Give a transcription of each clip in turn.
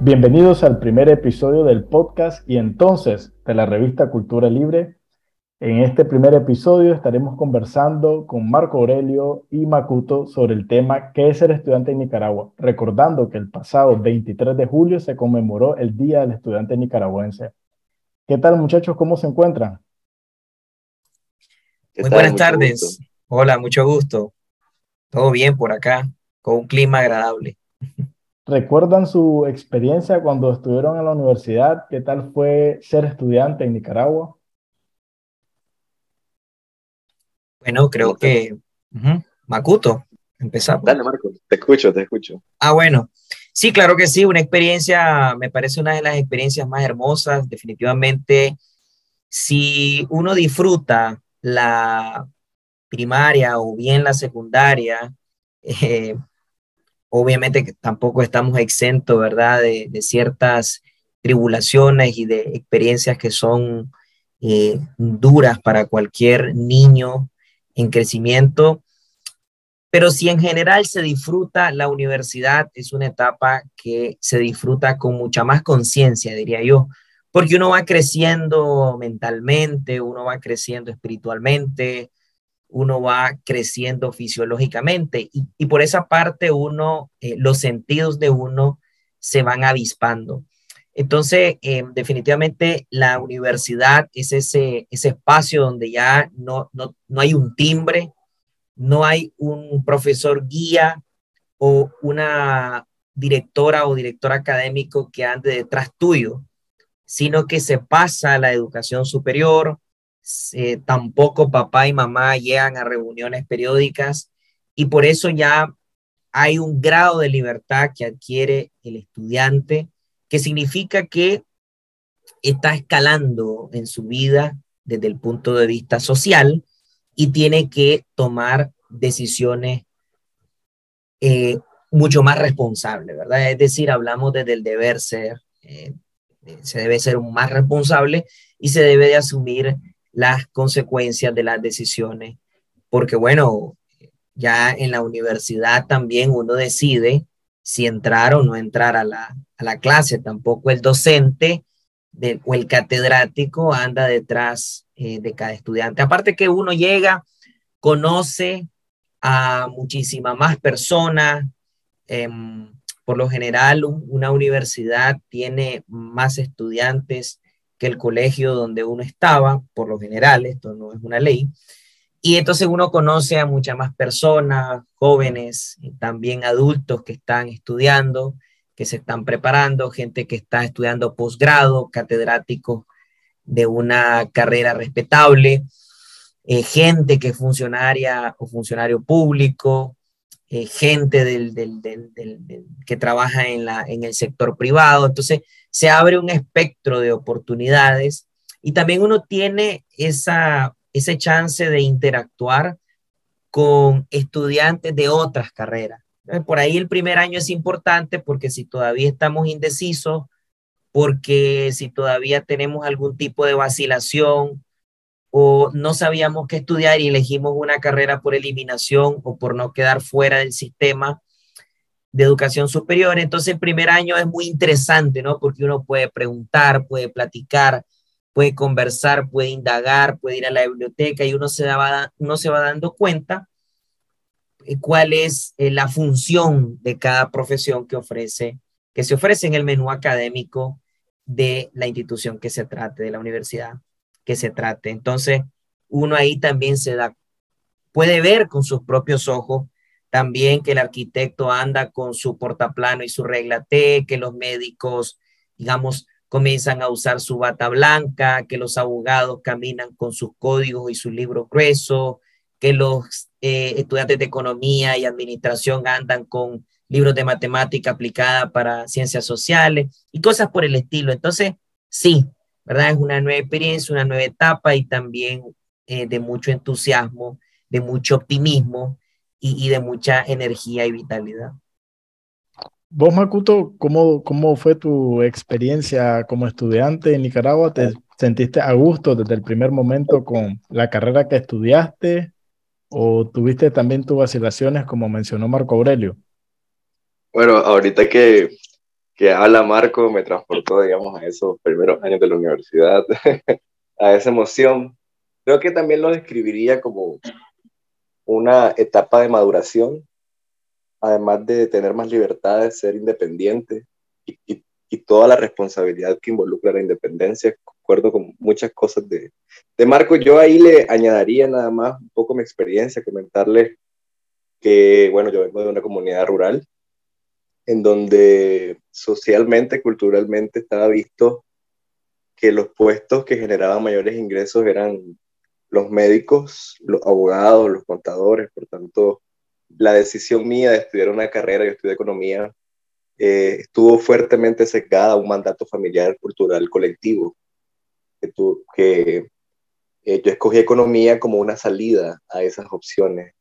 Bienvenidos al primer episodio del podcast y entonces de la revista Cultura Libre. En este primer episodio estaremos conversando con Marco Aurelio y Makuto sobre el tema ¿Qué es ser estudiante en Nicaragua? Recordando que el pasado 23 de julio se conmemoró el Día del Estudiante Nicaragüense. ¿Qué tal muchachos? ¿Cómo se encuentran? Muy buenas tardes. Hola, mucho gusto. Todo bien por acá, con un clima agradable. ¿Recuerdan su experiencia cuando estuvieron en la universidad? ¿Qué tal fue ser estudiante en Nicaragua? Bueno, creo que... Makuto, empezamos. Dale, Marco, te escucho, te escucho. Ah, bueno. Sí, claro que sí, una experiencia, me parece una de las experiencias más hermosas, definitivamente. Si uno disfruta la primaria o bien la secundaria, eh, obviamente que tampoco estamos exentos, ¿verdad?, de, ciertas tribulaciones y de experiencias que son eh, duras para cualquier niño en crecimiento. Pero si en general se disfruta, la universidad es una etapa que se disfruta con mucha más conciencia, diría yo, porque uno va creciendo mentalmente, uno va creciendo espiritualmente, uno va creciendo fisiológicamente y, por esa parte uno, eh, los sentidos de uno se van avispando. Entonces, eh, definitivamente la universidad es ese, ese espacio donde ya no, no, no hay un timbre, no hay un profesor guía o una directora o director académico que ande detrás tuyo, sino que se pasa a la educación superior, eh, tampoco papá y mamá llegan a reuniones periódicas y por eso ya hay un grado de libertad que adquiere el estudiante, que significa que está escalando en su vida desde el punto de vista social y tiene que tomar decisiones eh, mucho más responsables, ¿verdad? Es decir, hablamos desde el deber ser, eh, se debe ser más responsable y se debe de asumir las consecuencias de las decisiones, porque bueno, ya en la universidad también uno decide si entrar o no entrar a la, clase, tampoco el docente o el catedrático anda detrás eh, de cada estudiante. Aparte que uno llega, conoce a muchísimas más personas, em, por lo general, una universidad tiene más estudiantes que el colegio donde uno estaba, por lo general, esto no es una ley. Y entonces uno conoce a muchas más personas, jóvenes, también adultos que están estudiando, que se están preparando, gente que está estudiando posgrado, catedráticos de una carrera respetable, eh, gente que es funcionaria o funcionario público, eh, gente del, que trabaja en, la, en el sector privado. Entonces, se abre un espectro de oportunidades y también uno tiene esa, ese chance de interactuar con estudiantes de otras carreras. Por ahí el primer año es importante porque si todavía estamos indecisos, porque si todavía tenemos algún tipo de vacilación no sabíamos qué estudiar y elegimos una carrera por eliminación o por no quedar fuera del sistema de educación superior. Entonces el primer año es muy interesante, ¿no? Porque uno puede preguntar, puede platicar, puede conversar, puede indagar, puede ir a la biblioteca y uno se, va, uno se va dando cuenta eh, cuál es eh, la función de cada profesión que ofrece, que se ofrece en el menú académico de la institución que se trate, de la universidad que se trate. Entonces, uno ahí también se da, puede ver con sus propios ojos también que el arquitecto anda con su portaplano y su regla T, que los médicos, digamos, comienzan a usar su bata blanca, que los abogados caminan con sus códigos y sus libros gruesos, que los eh, estudiantes de economía y administración andan con libros de matemática aplicada para ciencias sociales y cosas por el estilo. Entonces, sí, ¿verdad? Es una nueva experiencia, una nueva etapa y también eh, de mucho entusiasmo, de mucho optimismo y, de mucha energía y vitalidad. Vos, Makuto, ¿cómo, ¿cómo fue tu experiencia como estudiante en Nicaragua? ¿Te sentiste a gusto desde el primer momento con la carrera que estudiaste o tuviste también tus vacilaciones como mencionó Marco Aurelio? Bueno, ahorita que, que habla Marco me transportó, digamos, a esos primeros años de la universidad, a esa emoción. Creo que también lo describiría como una etapa de maduración, además de tener más libertad de ser independiente y, toda la responsabilidad que involucra la independencia. Concuerdo con muchas cosas de, de Marco. Yo ahí le añadiría nada más un poco mi experiencia, comentarle que, bueno, yo vengo de una comunidad rural en donde socialmente, culturalmente estaba visto que los puestos que generaban mayores ingresos eran los médicos, los abogados, los contadores, por tanto, la decisión mía de estudiar una carrera, yo estudié economía, eh, estuvo fuertemente sesgada a un mandato familiar, cultural, colectivo, que, que eh, yo escogí economía como una salida a esas opciones.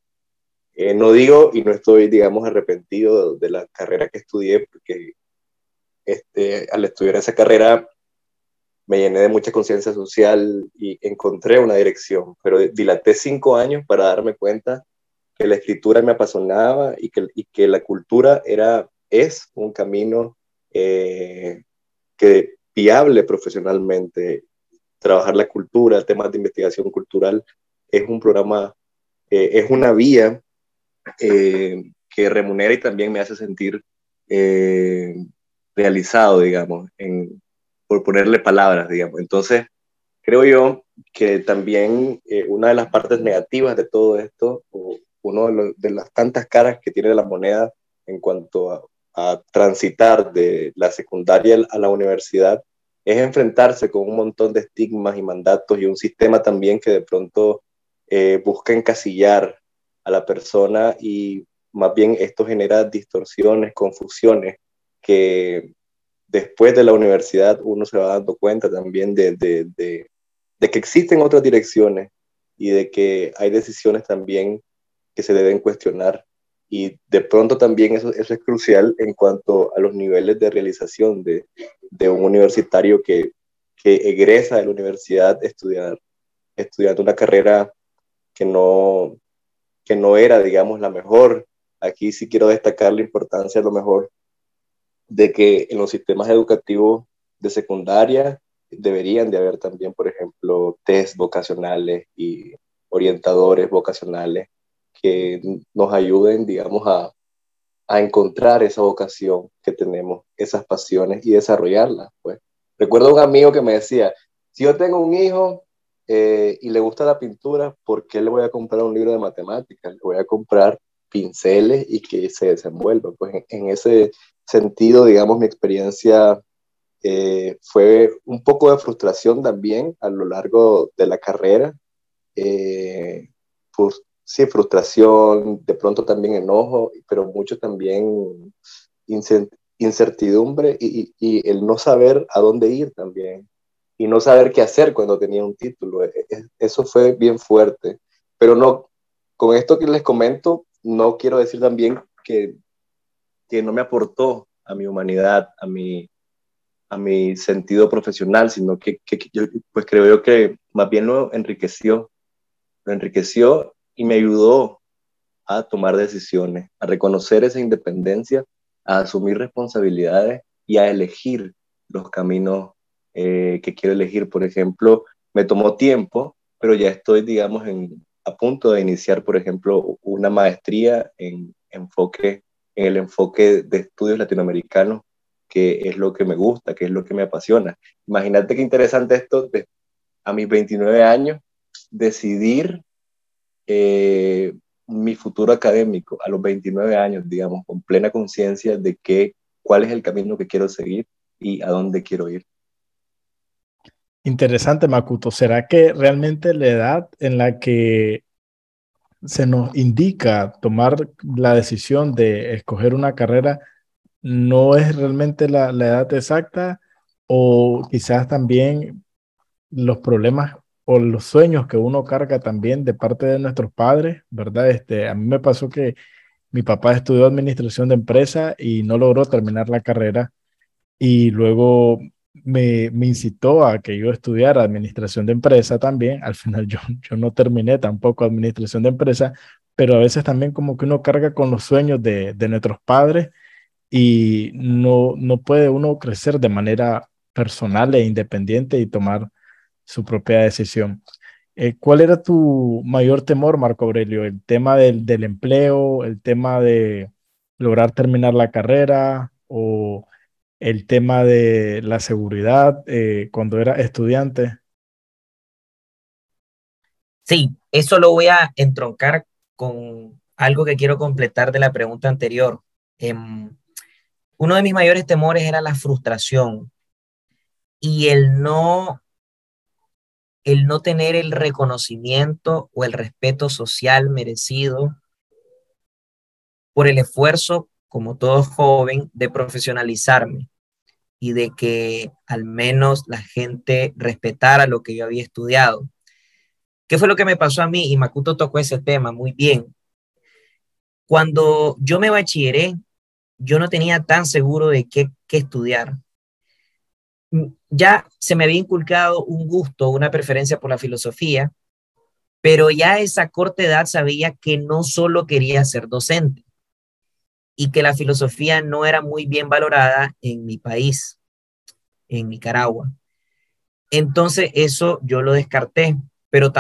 Eh, no digo y no estoy, digamos, arrepentido de, la carrera que estudié, porque este, al estudiar esa carrera me llené de mucha conciencia social y encontré una dirección, pero dilaté cinco años para darme cuenta que la escritura me apasionaba y que, la cultura era, es un camino eh, que viable profesionalmente. Trabajar la cultura, temas de investigación cultural, es un programa, eh, es una vía eh, que remunera y también me hace sentir eh, realizado, digamos, por ponerle palabras, digamos. Entonces, creo yo que también eh, una de las partes negativas de todo esto, o una de, las tantas caras que tiene la moneda en cuanto a, transitar de la secundaria a la universidad, es enfrentarse con un montón de estigmas y mandatos y un sistema también que de pronto busca encasillar a la persona y más bien esto genera distorsiones, confusiones, que después de la universidad uno se va dando cuenta también de, de, de, que existen otras direcciones y de que hay decisiones también que se deben cuestionar. Y de pronto también eso, eso es crucial en cuanto a los niveles de realización de, de un universitario que, que egresa de la universidad estudiar, estudiando una carrera que no, que no era, digamos, la mejor. Aquí sí quiero destacar la importancia, a lo mejor, de que en los sistemas educativos de secundaria deberían de haber también, por ejemplo, test vocacionales y orientadores vocacionales que nos ayuden, digamos, a, a encontrar esa vocación que tenemos, esas pasiones y desarrollarlas. Pues. Recuerdo un amigo que me decía, si yo tengo un hijo, eh, y le gusta la pintura, ¿por qué le voy a comprar un libro de matemáticas? Le voy a comprar pinceles y que se desenvuelva. Pues en, ese sentido, digamos, mi experiencia eh, fue un poco de frustración también a lo largo de la carrera. Eh, sí, frustración, de pronto también enojo, pero mucho también incertidumbre y el no saber a dónde ir también y no saber qué hacer cuando tenía un título. E, e, eso fue bien fuerte. Pero no, con esto que les comento, no quiero decir también que, que no me aportó a mi humanidad, a mi, a mi sentido profesional, sino que, que, que yo, pues creo yo que más bien lo enriqueció, lo enriqueció y me ayudó a tomar decisiones, a reconocer esa independencia, a asumir responsabilidades y a elegir los caminos eh, que quiero elegir. Por ejemplo, me tomó tiempo, pero ya estoy, digamos, a punto de iniciar, por ejemplo, una maestría en enfoque, en el enfoque de estudios latinoamericanos, que es lo que me gusta, que es lo que me apasiona. Imagínate qué interesante esto, a mis 29 años, decidir eh, mi futuro académico a los 29 años, digamos, con plena conciencia de que, cuál es el camino que quiero seguir y a dónde quiero ir. Interesante, Makuto. ¿Será que realmente la edad en la que se nos indica tomar la decisión de escoger una carrera no es realmente la, la edad exacta o quizás también los problemas o los sueños que uno carga también de parte de nuestros padres, ¿verdad? Este, a mí me pasó que mi papá estudió administración de empresa y no logró terminar la carrera y luego me, me, incitó a que yo estudiara administración de empresa también. Al final yo, yo no terminé tampoco administración de empresa, pero a veces también como que uno carga con los sueños de, de nuestros padres y no, no puede uno crecer de manera personal e independiente y tomar su propia decisión. Eh, ¿Cuál era tu mayor temor, Marco Aurelio? ¿El tema del, del, empleo, el tema de lograr terminar la carrera o el tema de la seguridad eh, cuando era estudiante? Sí, eso lo voy a entroncar con algo que quiero completar de la pregunta anterior. Em, uno de mis mayores temores era la frustración y el no el no tener el reconocimiento o el respeto social merecido por el esfuerzo, como todo joven, de profesionalizarme y de que al menos la gente respetara lo que yo había estudiado. ¿Qué fue lo que me pasó a mí? Y Makuto tocó ese tema muy bien. Cuando yo me bachilleré, yo no tenía tan seguro de qué, qué estudiar. Mm, ya se me había inculcado un gusto, una preferencia por la filosofía, pero ya a esa corta edad sabía que no solo quería ser docente y que la filosofía no era muy bien valorada en mi país, en Nicaragua. Entonces eso yo lo descarté, pero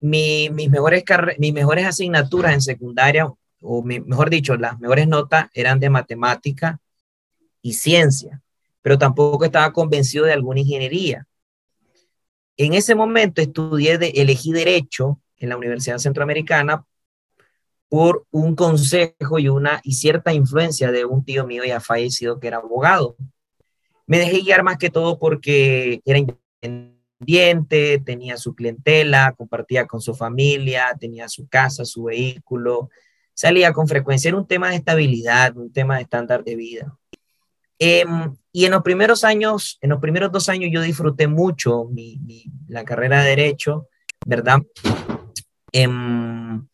mis, mejores mis mejores asignaturas en secundaria, o mejor dicho, las mejores notas eran de matemática y ciencia pero tampoco estaba convencido de alguna ingeniería. En ese momento estudié, elegí derecho en la Universidad Centroamericana por un consejo y una y cierta influencia de un tío mío ya fallecido que era abogado. Me dejé guiar más que todo porque era independiente, tenía su clientela, compartía con su familia, tenía su casa, su vehículo, salía con frecuencia. Era un tema de estabilidad, un tema de estándar de vida. Em, y en los primeros años, en los primeros dos años yo disfruté mucho mi, la carrera de Derecho, ¿verdad? Em,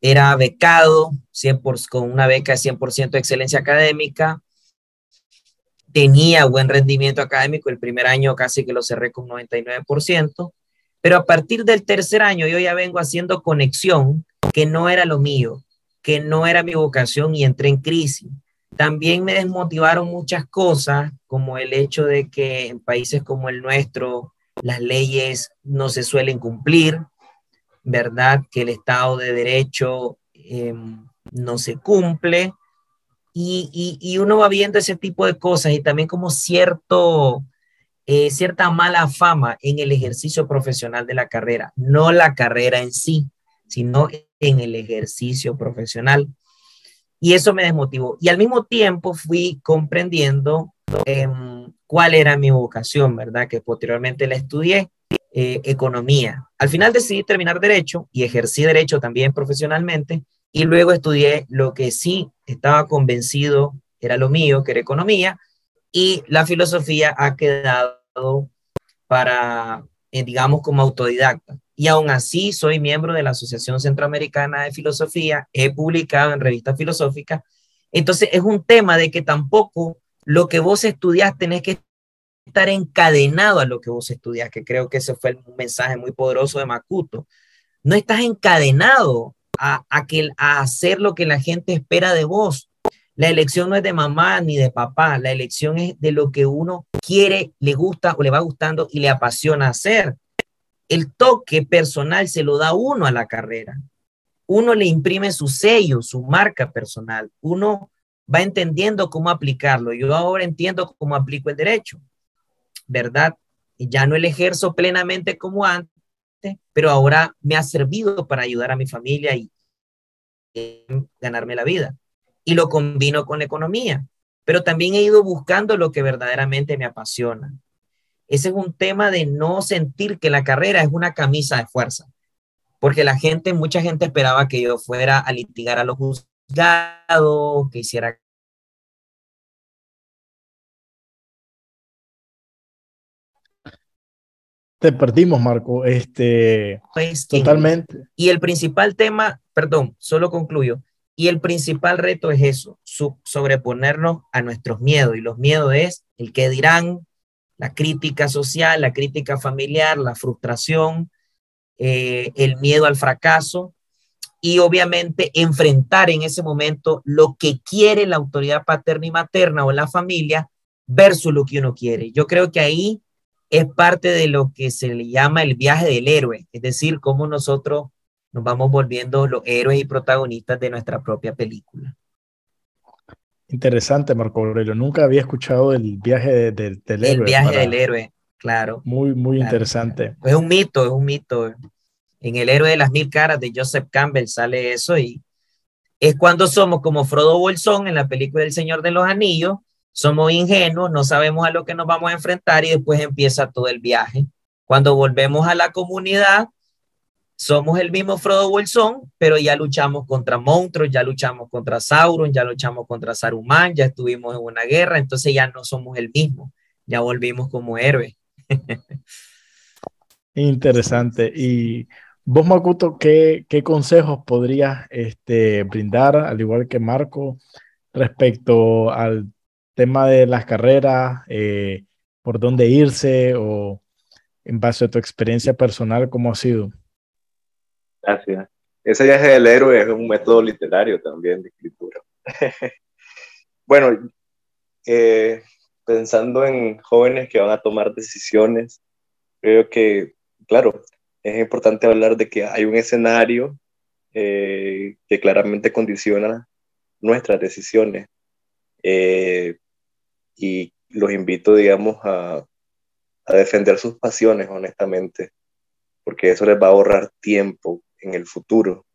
era becado 100 con una beca de 100% de excelencia académica. Tenía buen rendimiento académico, el primer año casi que lo cerré con 99%, pero a partir del tercer año yo ya vengo haciendo conexión que no era lo mío, que no era mi vocación y entré en crisis también me desmotivaron muchas cosas, como el hecho de que en países como el nuestro las leyes no se suelen cumplir, ¿verdad? Que el Estado de Derecho em, no se cumple. Y, uno va viendo ese tipo de cosas y también como cierto, eh, cierta mala fama en el ejercicio profesional de la carrera, no la carrera en sí, sino en el ejercicio profesional. Y eso me desmotivó. Y al mismo tiempo fui comprendiendo em, cuál era mi vocación, ¿verdad? Que posteriormente la estudié, eh, economía. Al final decidí terminar derecho y ejercí derecho también profesionalmente y luego estudié lo que sí estaba convencido era lo mío, que era economía, y la filosofía ha quedado para, eh, digamos, como autodidacta y aún así soy miembro de la Asociación Centroamericana de Filosofía, he publicado en revistas filosóficas. Entonces es un tema de que tampoco lo que vos estudias tenés que estar encadenado a lo que vos estudias, que creo que ese fue un mensaje muy poderoso de Makuto. No estás encadenado a, que, a hacer lo que la gente espera de vos. La elección no es de mamá ni de papá, la elección es de lo que uno quiere, le gusta o le va gustando y le apasiona hacer el toque personal se lo da uno a la carrera. Uno le imprime su sello, su marca personal. Uno va entendiendo cómo aplicarlo. Yo ahora entiendo cómo aplico el derecho, ¿verdad? Ya no el ejerzo plenamente como antes, pero ahora me ha servido para ayudar a mi familia y ganarme la vida. Y lo combino con la economía, pero también he ido buscando lo que verdaderamente me apasiona. Ese es un tema de no sentir que la carrera es una camisa de fuerza, porque la gente, mucha gente esperaba que yo fuera a litigar a los juzgados, que hiciera Te perdimos, Marco. Este, pues, totalmente. Y el principal tema, perdón, solo concluyo. Y el principal reto es eso, sobreponernos a nuestros miedos. Y los miedos es el que dirán, la crítica social, la crítica familiar, la frustración, eh, el miedo al fracaso. y obviamente enfrentar en ese momento lo que quiere la autoridad paterna y materna o la familia versus lo que uno quiere. Yo creo que ahí es parte de lo que se le llama el viaje del héroe, es decir, cómo nosotros nos vamos volviendo los héroes y protagonistas de nuestra propia película. Interesante, Marco Aurelio. Nunca había escuchado el viaje del héroe. El viaje del héroe, claro. Muy, muy interesante. Es un mito, es un mito. En El héroe de las mil caras de Joseph Campbell sale eso y es cuando somos como Frodo Bolsón en la película El Señor de los Anillos, somos ingenuos, no sabemos a lo que nos vamos a enfrentar y después empieza todo el viaje. Cuando volvemos a la comunidad, somos el mismo Frodo Bolsón, pero ya luchamos contra monstruos, ya luchamos contra Sauron, ya luchamos contra Saruman, ya estuvimos en una guerra, entonces ya no somos el mismo, ya volvimos como héroes. Interesante. Y vos, Makuto, ¿qué, qué consejos podrías este, brindar, al igual que Marco, respecto al tema de las carreras, eh, por dónde irse o en base a tu experiencia personal, cómo ha sido? Gracias. Ese viaje del héroe es un método literario también de escritura. bueno, eh, pensando en jóvenes que van a tomar decisiones, creo que, claro, es importante hablar de que hay un escenario eh, que claramente condiciona nuestras decisiones. Eh, y los invito, digamos, a, a defender sus pasiones, honestamente, porque eso les va a ahorrar tiempo, en el futuro.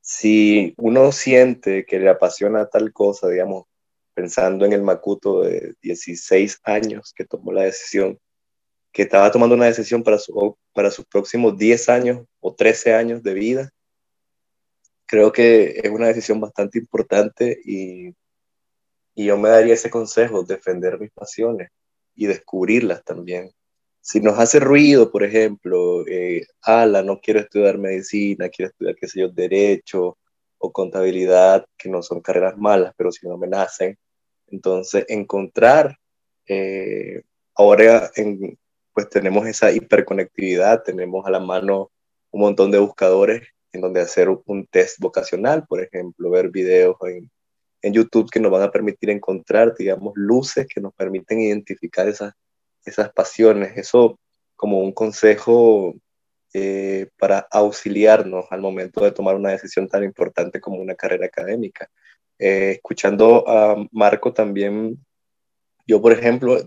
Si uno siente que le apasiona tal cosa, digamos, pensando en el Makuto de 16 años que tomó la decisión, que estaba tomando una decisión para, su, para sus próximos 10 años o 13 años de vida, creo que es una decisión bastante importante y, y yo me daría ese consejo, defender mis pasiones y descubrirlas también. Si nos hace ruido, por ejemplo, eh, ala, no quiero estudiar medicina, quiero estudiar, qué sé yo, derecho o contabilidad, que no son carreras malas, pero si no me nacen, entonces encontrar, eh, ahora en, pues tenemos esa hiperconectividad, tenemos a la mano un montón de buscadores en donde hacer un test vocacional, por ejemplo, ver videos en, en YouTube que nos van a permitir encontrar, digamos, luces que nos permiten identificar esas esas pasiones, eso como un consejo eh, para auxiliarnos al momento de tomar una decisión tan importante como una carrera académica. Eh, escuchando a Marco también, yo por ejemplo,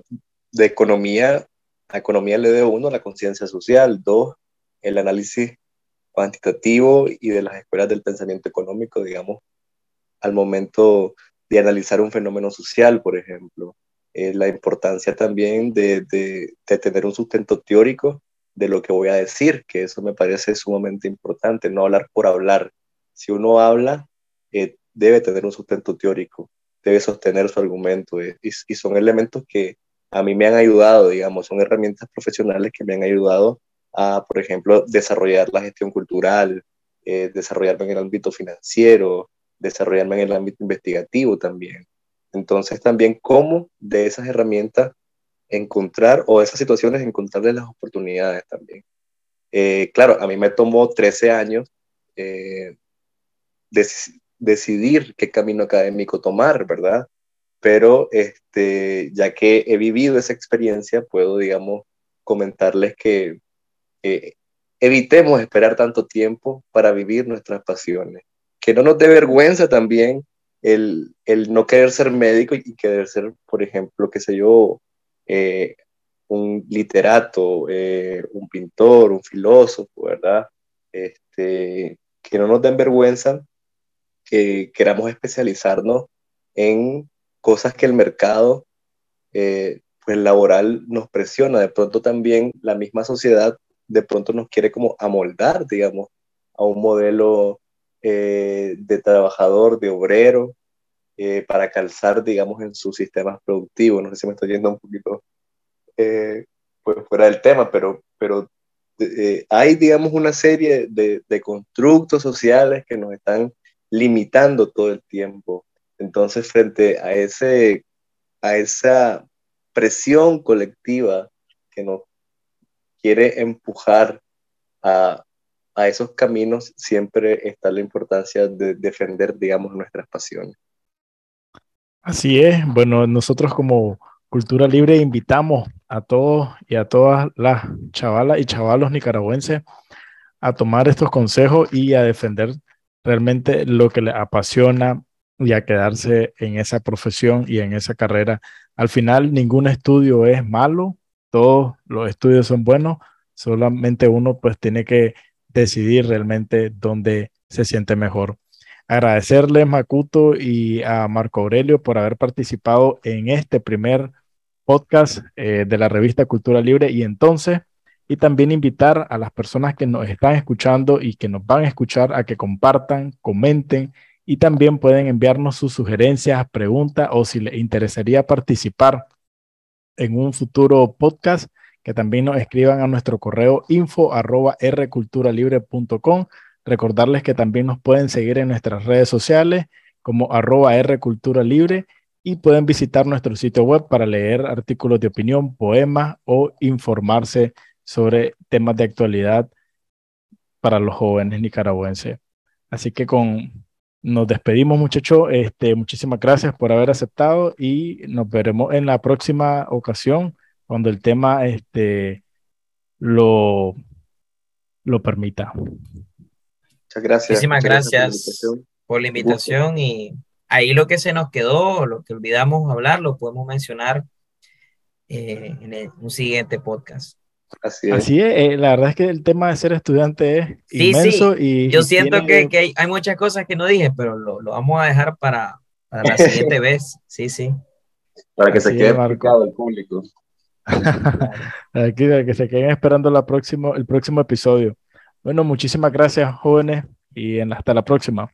de economía, a economía le doy uno, la conciencia social, dos, el análisis cuantitativo y de las escuelas del pensamiento económico, digamos, al momento de analizar un fenómeno social, por ejemplo. Eh, la importancia también de, de, tener un sustento teórico de lo que voy a decir, que eso me parece sumamente importante, no hablar por hablar. Si uno habla, eh, debe tener un sustento teórico, debe sostener su argumento, eh, y, y, son elementos que a mí me han ayudado, digamos, son herramientas profesionales que me han ayudado a, por ejemplo, desarrollar la gestión cultural, desarrollarme en el ámbito financiero, desarrollarme en el ámbito investigativo también. Entonces también cómo de esas herramientas encontrar, o esas situaciones, encontrarles las oportunidades también. Eh, claro, a mí me tomó 13 años eh, decidir qué camino académico tomar, ¿verdad? Pero este, ya que he vivido esa experiencia, puedo, digamos, comentarles que eh, evitemos esperar tanto tiempo para vivir nuestras pasiones. Que no nos dé vergüenza también el, no querer ser médico y querer ser, por ejemplo, qué sé yo, eh, un literato, eh, un pintor, un filósofo, ¿verdad? Este, que no nos den vergüenza que queramos especializarnos en cosas que el mercado eh, pues laboral nos presiona. De pronto también la misma sociedad de pronto nos quiere como amoldar, digamos, a un modelo eh, de trabajador, de obrero, eh, para calzar, digamos, en sus sistemas productivos. No sé si me estoy yendo un poquito pues, fuera del tema, pero, pero hay, digamos, una serie de, de constructos sociales que nos están limitando todo el tiempo. Entonces, frente a, ese, a esa presión colectiva que nos quiere empujar a a esos caminos siempre está la importancia de defender, digamos, nuestras pasiones. Así es. Bueno, nosotros como Cultura Libre invitamos a todos y a todas las chavalas y chavalos nicaragüenses a tomar estos consejos y a defender realmente lo que les apasiona y a quedarse en esa profesión y en esa carrera. Al final, ningún estudio es malo, todos los estudios son buenos, solamente uno pues tiene que decidir realmente dónde se siente mejor. Agradecerle Macuto y a Marco Aurelio por haber participado en este primer podcast eh, de la revista Cultura Libre y entonces, y también invitar a las personas que nos están escuchando y que nos van a escuchar a que compartan, comenten y también pueden enviarnos sus sugerencias, preguntas o si les interesaría participar en un futuro podcast, que también nos escriban a nuestro correo info arroba rculturalibre.com. Recordarles que también nos pueden seguir en nuestras redes sociales como arroba rculturalibre y pueden visitar nuestro sitio web para leer artículos de opinión, poemas o informarse sobre temas de actualidad para los jóvenes nicaragüenses. Así que con nos despedimos, muchachos. Este, muchísimas gracias por haber aceptado y nos veremos en la próxima ocasión cuando el tema este, lo, lo permita. Muchas gracias. Muchísimas gracias, por la invitación y ahí lo que se nos quedó, lo que olvidamos hablar, lo podemos mencionar eh, en un siguiente podcast. Así es. Así es, eh, la verdad es que el tema de ser estudiante es inmenso y... Yo siento que, que hay, muchas cosas que no dije, pero lo, lo vamos a dejar para, para la siguiente vez. Sí, sí. Para que se quede marcado el público. Aquí, que se queden esperando la próximo, el próximo episodio. Bueno, muchísimas gracias, jóvenes, y hasta la próxima.